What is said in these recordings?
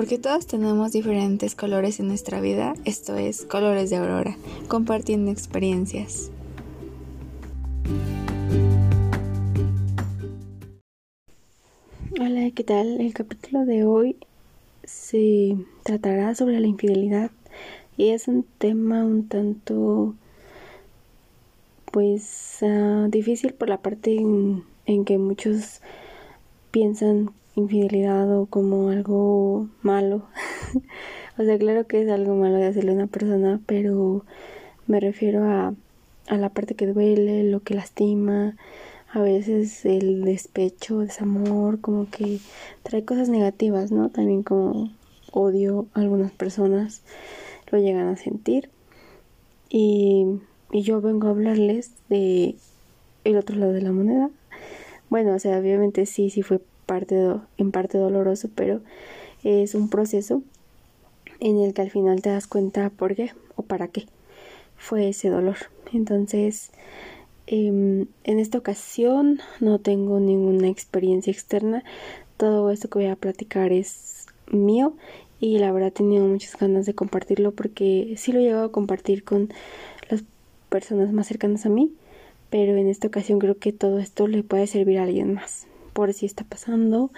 Porque todos tenemos diferentes colores en nuestra vida, esto es Colores de Aurora, compartiendo experiencias. Hola, ¿qué tal? El capítulo de hoy se tratará sobre la infidelidad y es un tema un tanto pues uh, difícil por la parte en, en que muchos piensan infidelidad o como algo malo. o sea, claro que es algo malo de hacerle a una persona, pero me refiero a, a la parte que duele, lo que lastima, a veces el despecho, desamor, como que trae cosas negativas, ¿no? También como odio algunas personas lo llegan a sentir. Y, y yo vengo a hablarles de el otro lado de la moneda. Bueno, o sea, obviamente sí, sí fue parte en parte doloroso, pero es un proceso en el que al final te das cuenta por qué o para qué fue ese dolor. Entonces, em, en esta ocasión no tengo ninguna experiencia externa. Todo esto que voy a platicar es mío y la verdad he tenido muchas ganas de compartirlo porque sí lo he llegado a compartir con las personas más cercanas a mí, pero en esta ocasión creo que todo esto le puede servir a alguien más por si está pasando,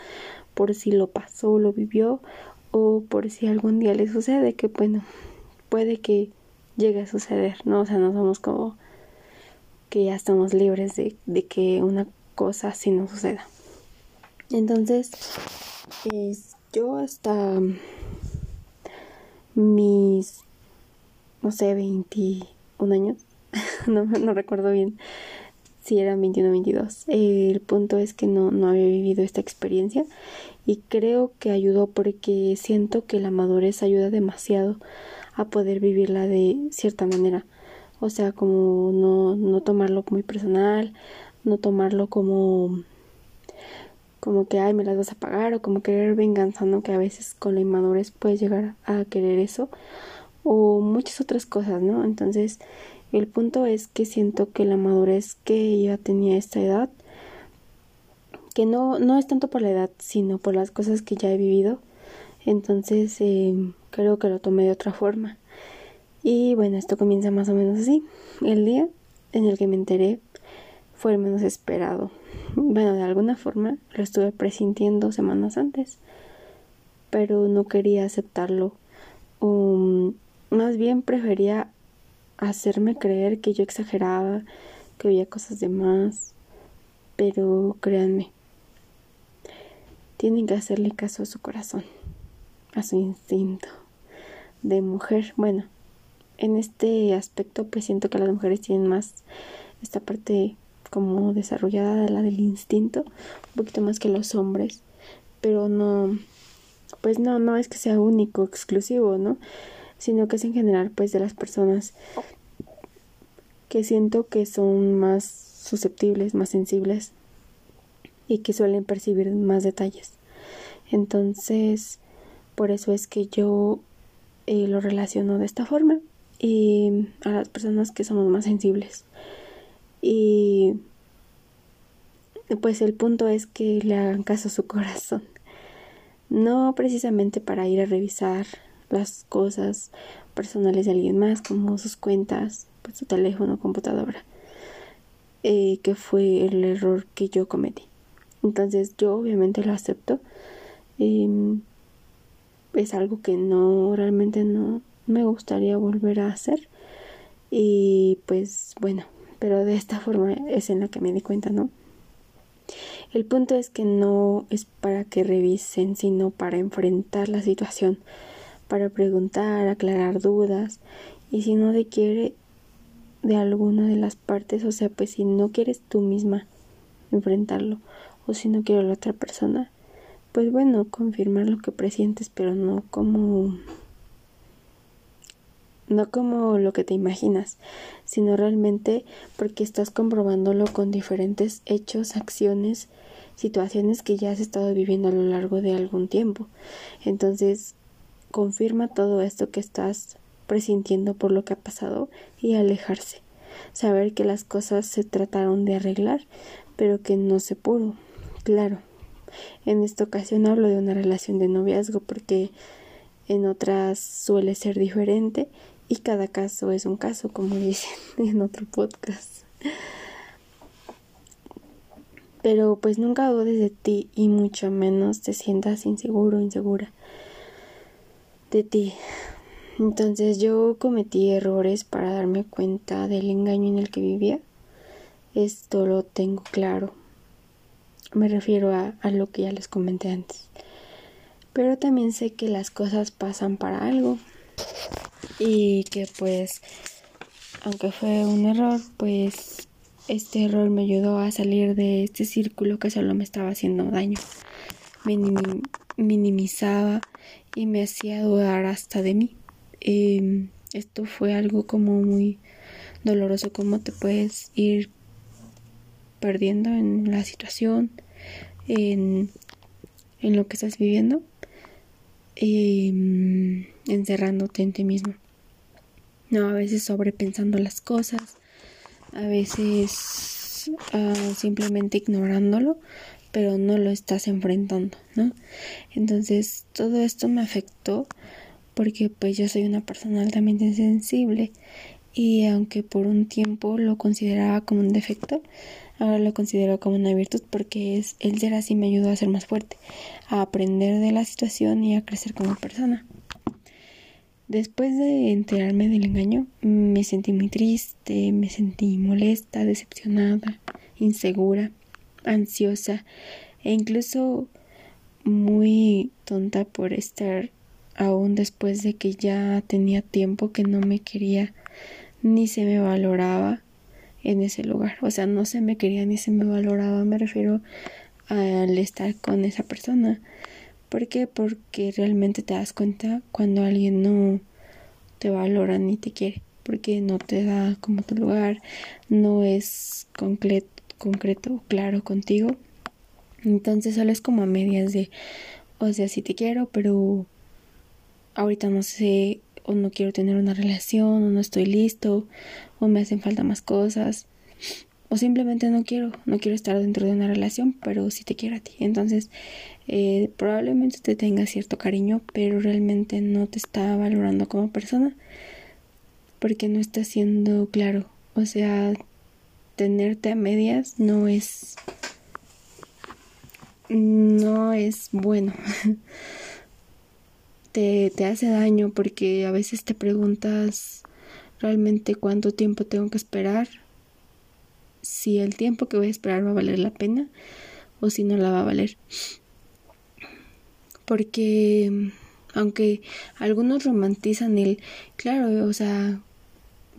por si lo pasó, lo vivió o por si algún día le sucede, que bueno, puede que llegue a suceder, ¿no? O sea, no somos como que ya estamos libres de, que una cosa así no suceda. Entonces, es, yo hasta mis, no sé, 21 años, no recuerdo bien, si eran 21 o 22. el punto es que no, no había vivido esta experiencia y creo que ayudó porque siento que la madurez ayuda demasiado a poder vivirla de cierta manera. O sea, como no, no tomarlo muy personal, no tomarlo como como que ay me las vas a pagar o como querer venganza, ¿no? Que a veces con la inmadurez puedes llegar a querer eso o muchas otras cosas, ¿no? Entonces, el punto es que siento que la madurez que ella tenía a esta edad, que no, no es tanto por la edad, sino por las cosas que ya he vivido, entonces eh, creo que lo tomé de otra forma. Y bueno, esto comienza más o menos así. El día en el que me enteré fue el menos esperado. Bueno, de alguna forma lo estuve presintiendo semanas antes, pero no quería aceptarlo. Um, más bien prefería hacerme creer que yo exageraba, que veía cosas de más, pero créanme, tienen que hacerle caso a su corazón, a su instinto de mujer. Bueno, en este aspecto pues siento que las mujeres tienen más esta parte como desarrollada de la del instinto, un poquito más que los hombres, pero no, pues no, no es que sea único, exclusivo, ¿no? Sino que es en general pues de las personas que siento que son más susceptibles, más sensibles y que suelen percibir más detalles. Entonces, por eso es que yo eh, lo relaciono de esta forma y a las personas que somos más sensibles. Y pues el punto es que le hagan caso a su corazón. No precisamente para ir a revisar las cosas personales de alguien más, como sus cuentas, pues, su teléfono, computadora, eh, que fue el error que yo cometí. Entonces yo obviamente lo acepto. Em, es algo que no, realmente no me gustaría volver a hacer. Y pues bueno, pero de esta forma es en la que me di cuenta, ¿no? El punto es que no es para que revisen, sino para enfrentar la situación para preguntar, aclarar dudas y si no te quiere de alguna de las partes, o sea, pues si no quieres tú misma enfrentarlo o si no quiere la otra persona, pues bueno, confirmar lo que presientes, pero no como no como lo que te imaginas, sino realmente porque estás comprobándolo con diferentes hechos, acciones, situaciones que ya has estado viviendo a lo largo de algún tiempo. Entonces, confirma todo esto que estás presintiendo por lo que ha pasado y alejarse. Saber que las cosas se trataron de arreglar, pero que no se pudo. Claro, En esta ocasión hablo de una relación de noviazgo porque en otras suele ser diferente y cada caso es un caso, como dicen en otro podcast. Pero pues nunca dudes de ti y mucho menos te sientas inseguro, insegura de ti. Entonces yo cometí errores para darme cuenta del engaño en el que vivía. Esto lo tengo claro. Me refiero a, lo que ya les comenté antes. Pero también sé que las cosas pasan para algo. Y que pues, aunque fue un error, pues este error me ayudó a salir de este círculo que solo me estaba haciendo daño. Minimizaba y me hacía dudar hasta de mí. Em, esto fue algo como muy doloroso, como te puedes ir perdiendo en la situación, en, en lo que estás viviendo, em, encerrándote en ti mismo. No, a veces sobrepensando las cosas, a veces ah, simplemente ignorándolo, pero no lo estás enfrentando, ¿no? Entonces todo esto me afectó porque pues yo soy una persona altamente sensible y aunque por un tiempo lo consideraba como un defecto, ahora lo considero como una virtud porque es el ser así me ayudó a ser más fuerte, a aprender de la situación y a crecer como persona. Después de enterarme del engaño, me sentí muy triste, me sentí molesta, decepcionada, insegura ansiosa e incluso muy tonta por estar aún después de que ya tenía tiempo que no me quería ni se me valoraba en ese lugar. O sea, no se me quería ni se me valoraba, me refiero al estar con esa persona. ¿Por qué? Porque realmente te das cuenta cuando alguien no te valora ni te quiere, porque no te da como tu lugar, no es concreto concreto, claro contigo. Entonces solo es como a medias de, o sea, sí te quiero, pero ahorita no sé, o no quiero tener una relación, o no estoy listo, o me hacen falta más cosas, o simplemente no quiero, no quiero estar dentro de una relación, pero sí te quiero a ti. Entonces, eh, probablemente te tenga cierto cariño, pero realmente no te está valorando como persona, porque no está siendo claro. O sea, tenerte a medias no es no es bueno. Te, te hace daño porque a veces te preguntas realmente cuánto tiempo tengo que esperar si el tiempo que voy a esperar va a valer la pena o si no la va a valer. Porque aunque algunos romantizan el claro o sea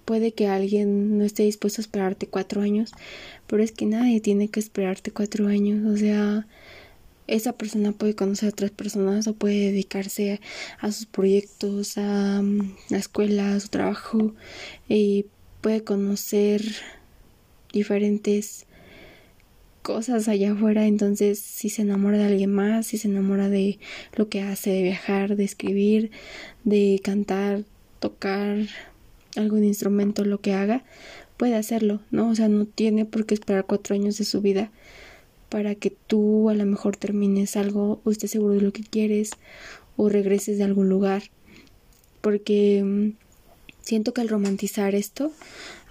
puede que alguien no esté dispuesto a esperarte cuatro años, pero es que nadie tiene que esperarte cuatro años, o sea, esa persona puede conocer a otras personas o puede dedicarse a, sus proyectos, a, mm, la escuela, a su trabajo y puede conocer diferentes cosas allá afuera, entonces si se enamora de alguien más, si se enamora de lo que hace, de viajar, de escribir, de cantar, tocar, algún instrumento, lo que haga, puede hacerlo, ¿no? O sea, no tiene por qué esperar cuatro años de su vida para que tú a lo mejor termines algo o estés seguro de lo que quieres o regreses de algún lugar. Porque mm, siento que al romantizar esto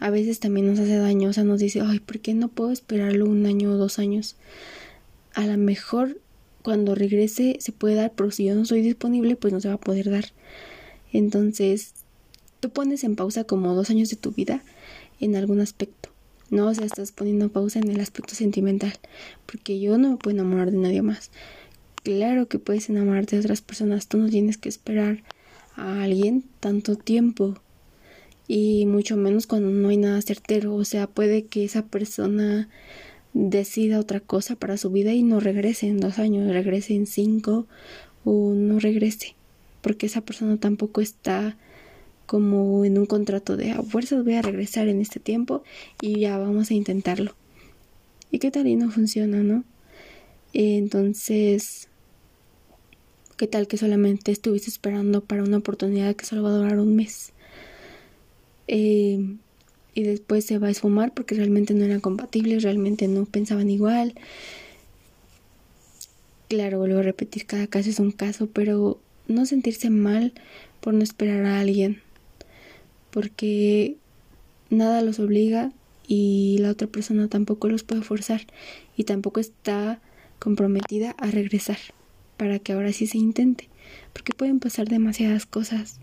a veces también nos hace daño, o sea, nos dice, ay, ¿por qué no puedo esperarlo un año o dos años? A lo mejor cuando regrese se puede dar, pero si yo no soy disponible, pues no se va a poder dar. Entonces, tú pones en pausa como dos años de tu vida en algún aspecto. No, o sea, estás poniendo pausa en el aspecto sentimental, porque yo no me puedo enamorar de nadie más. Claro que puedes enamorarte de otras personas, tú no tienes que esperar a alguien tanto tiempo y mucho menos cuando no hay nada certero, o sea, puede que esa persona decida otra cosa para su vida y no regrese en dos años, regrese en cinco o no regrese, porque esa persona tampoco está como en un contrato de a fuerzas voy a regresar en este tiempo y ya vamos a intentarlo. ¿Y qué tal y no funciona, no? Entonces, ¿qué tal que solamente estuviste esperando para una oportunidad que solo va a durar un mes? Eh, y después se va a esfumar porque realmente no eran compatibles, realmente no pensaban igual. claro, vuelvo a repetir, cada caso es un caso, pero no sentirse mal por no esperar a alguien, porque nada los obliga y la otra persona tampoco los puede forzar y tampoco está comprometida a regresar para que ahora sí se intente, porque pueden pasar demasiadas cosas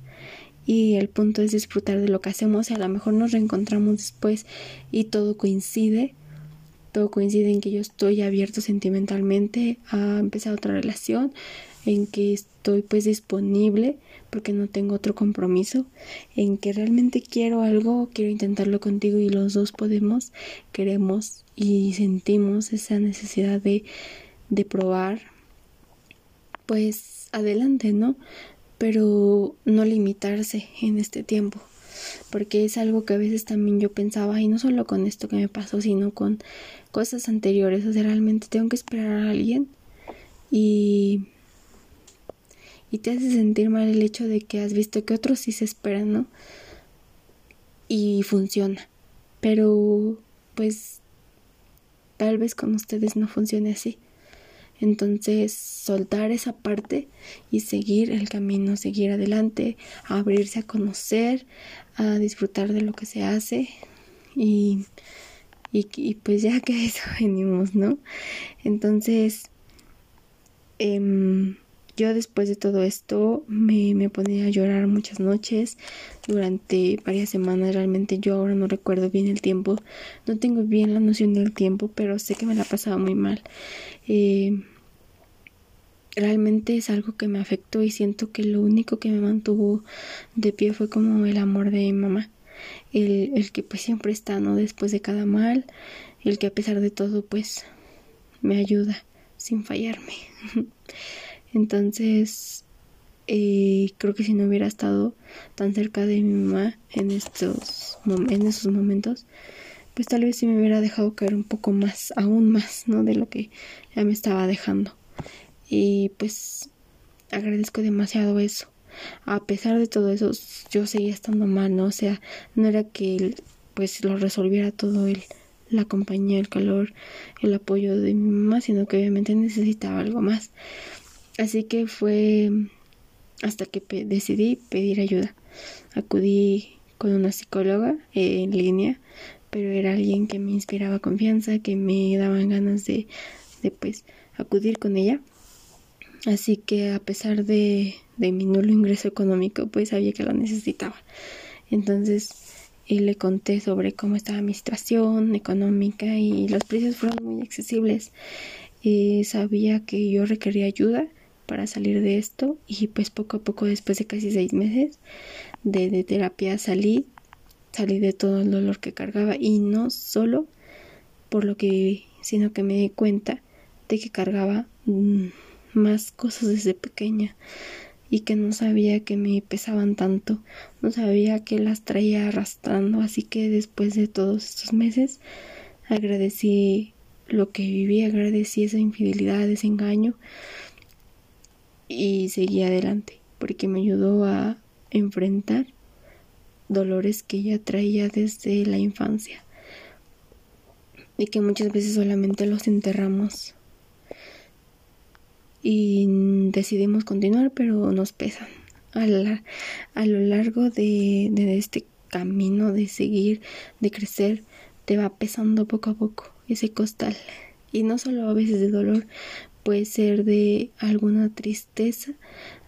y el punto es disfrutar de lo que hacemos y a lo mejor nos reencontramos después y todo coincide, todo coincide en que yo estoy abierto sentimentalmente a empezar otra relación, en que estoy pues disponible porque no tengo otro compromiso, en que realmente quiero algo, quiero intentarlo contigo y los dos podemos, queremos y sentimos esa necesidad de, de probar, pues adelante, ¿no? Pero no limitarse en este tiempo, porque es algo que a veces también yo pensaba, y no solo con esto que me pasó, sino con cosas anteriores, o sea, realmente tengo que esperar a alguien y y te hace sentir mal el hecho de que has visto que otros sí se esperan, ¿no? Y funciona. Pero pues tal vez con ustedes no funcione así. Entonces, soltar esa parte y seguir el camino, seguir adelante, abrirse a conocer, a disfrutar de lo que se hace y, y, pues ya que eso venimos, ¿no? Entonces, eh, yo después de todo esto me, me ponía a llorar muchas noches durante varias semanas. Realmente yo ahora no recuerdo bien el tiempo. No tengo bien la noción del tiempo, pero sé que me la pasaba muy mal. Eh, realmente es algo que me afectó y siento que lo único que me mantuvo de pie fue como el amor de mamá. El, el que pues siempre está, ¿no? Después de cada mal. El que a pesar de todo pues me ayuda sin fallarme. Entonces, eh, creo que si no hubiera estado tan cerca de mi mamá en estos en esos momentos, pues tal vez sí me hubiera dejado caer un poco más, aún más, ¿no? De lo que ya me estaba dejando. Y pues agradezco demasiado eso. A pesar de todo eso, yo seguía estando mal, ¿no? O sea, no era que pues lo resolviera todo el la compañía, el calor, el apoyo de mi mamá, sino que obviamente necesitaba algo más. Así que fue hasta que decidí pedir ayuda. Acudí con una psicóloga en línea, pero era alguien que me inspiraba confianza, que me daban ganas de, de pues acudir con ella. Así que a pesar de, mi nulo ingreso económico, pues sabía que lo necesitaba. Entonces le conté sobre cómo estaba mi situación económica y los precios fueron muy accesibles. Y sabía que yo requería ayuda para salir de esto. Y pues poco a poco después de casi seis meses de, terapia salí, salí de todo el dolor que cargaba. Y no solo por lo que viví, sino que me di cuenta de que cargaba mm, más cosas desde pequeña. Y que no sabía que me pesaban tanto, no sabía que las traía arrastrando, así que después de todos estos meses agradecí lo que viví, agradecí esa infidelidad, ese engaño, y seguí adelante porque me ayudó a enfrentar dolores que ya traía desde la infancia y que muchas veces solamente los enterramos y decidimos continuar pero nos pesan a, lo largo de, de este camino de seguir de crecer te va pesando poco a poco ese costal y no solo a veces de dolor puede ser de alguna tristeza,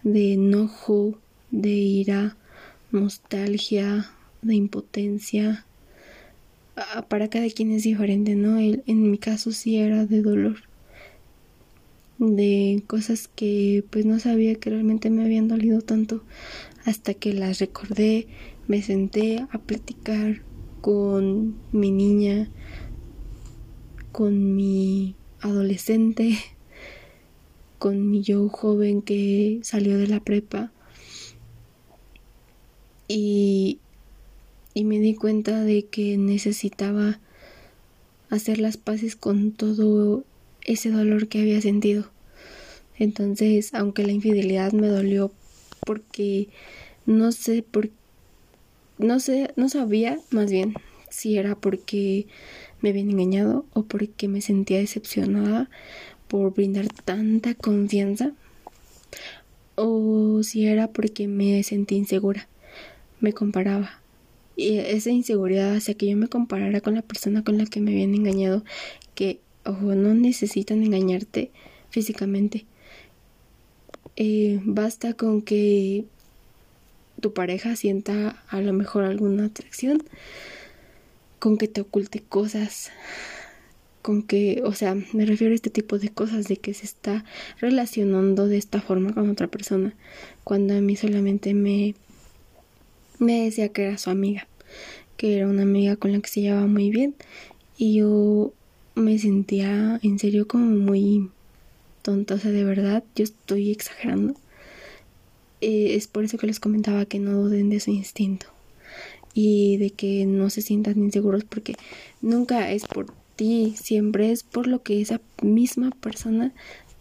de enojo, de ira, nostalgia, de impotencia. Ah, para cada quien es diferente, ¿no? en mi caso sí era de dolor, de cosas que pues no sabía que realmente me habían dolido tanto hasta que las recordé, me senté a platicar con mi niña, con mi adolescente, con mi yo joven que salió de la prepa y, y me di cuenta de que necesitaba hacer las paces con todo ese dolor que había sentido. Entonces, aunque la infidelidad me dolió porque no sé por no sé, no sabía más bien si era porque me habían engañado o porque me sentía decepcionada por brindar tanta confianza o si era porque me sentí insegura, me comparaba. Y esa inseguridad hacía que yo me comparara con la persona con la que me habían engañado, que, no necesitan engañarte físicamente. Eh, basta con que tu pareja sienta a lo mejor alguna atracción, con que te oculte cosas, con que, o sea, me refiero a este tipo de cosas, de que se está relacionando de esta forma con otra persona, cuando a mí solamente me, me decía que era su amiga, que era una amiga con la que se llevaba muy bien, y yo me sentía en serio como muy tonta, o sea, de verdad, yo estoy exagerando. Eh, es por eso que les comentaba que no duden de su instinto y de que no se sientan inseguros porque nunca es por ti, siempre es por lo que esa misma persona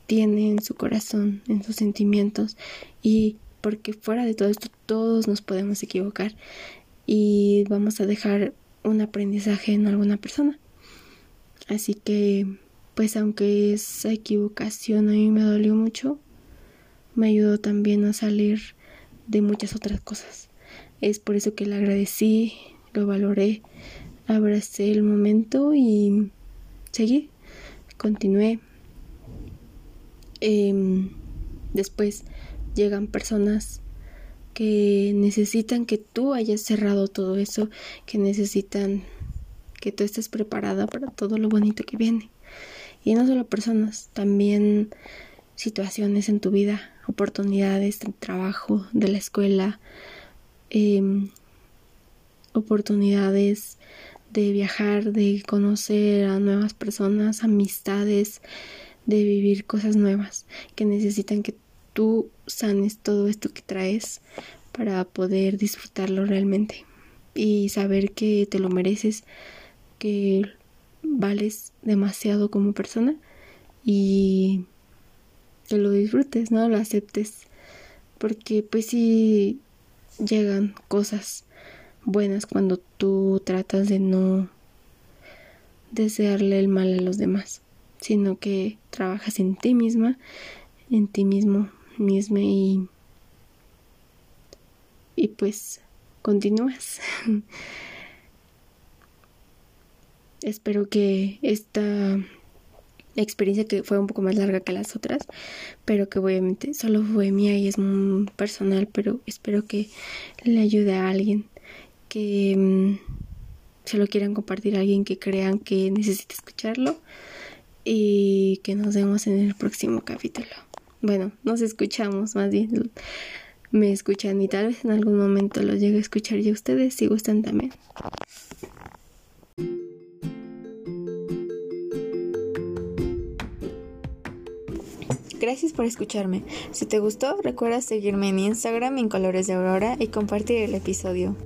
tiene en su corazón, en sus sentimientos y porque fuera de todo esto todos nos podemos equivocar y vamos a dejar un aprendizaje en alguna persona. Así que, pues aunque esa equivocación a mí me dolió mucho, me ayudó también a salir de muchas otras cosas. Es por eso que le agradecí, lo valoré, abracé el momento y seguí, continué. Em, después llegan personas que necesitan que tú hayas cerrado todo eso, que necesitan que tú estés preparada para todo lo bonito que viene. Y no solo personas, también situaciones en tu vida, oportunidades de trabajo, de la escuela, em, oportunidades de viajar, de conocer a nuevas personas, amistades, de vivir cosas nuevas que necesitan que tú sanes todo esto que traes para poder disfrutarlo realmente y saber que te lo mereces, que vales demasiado como persona y que lo disfrutes, ¿no? Lo aceptes. Porque pues si llegan cosas buenas cuando tú tratas de no desearle el mal a los demás, sino que trabajas en ti misma, en ti mismo, misma y y pues continúas. Espero que esta experiencia que fue un poco más larga que las otras, pero que obviamente solo fue mía y es muy personal, pero espero que le ayude a alguien que mm, se lo quieran compartir a alguien que crean que necesite escucharlo y que nos vemos en el próximo capítulo. Bueno, nos escuchamos más bien. Me escuchan y tal vez en algún momento los llegue a escuchar y ustedes si gustan también. Gracias por escucharme. Si te gustó, recuerda seguirme en Instagram en Colores de Aurora y compartir el episodio.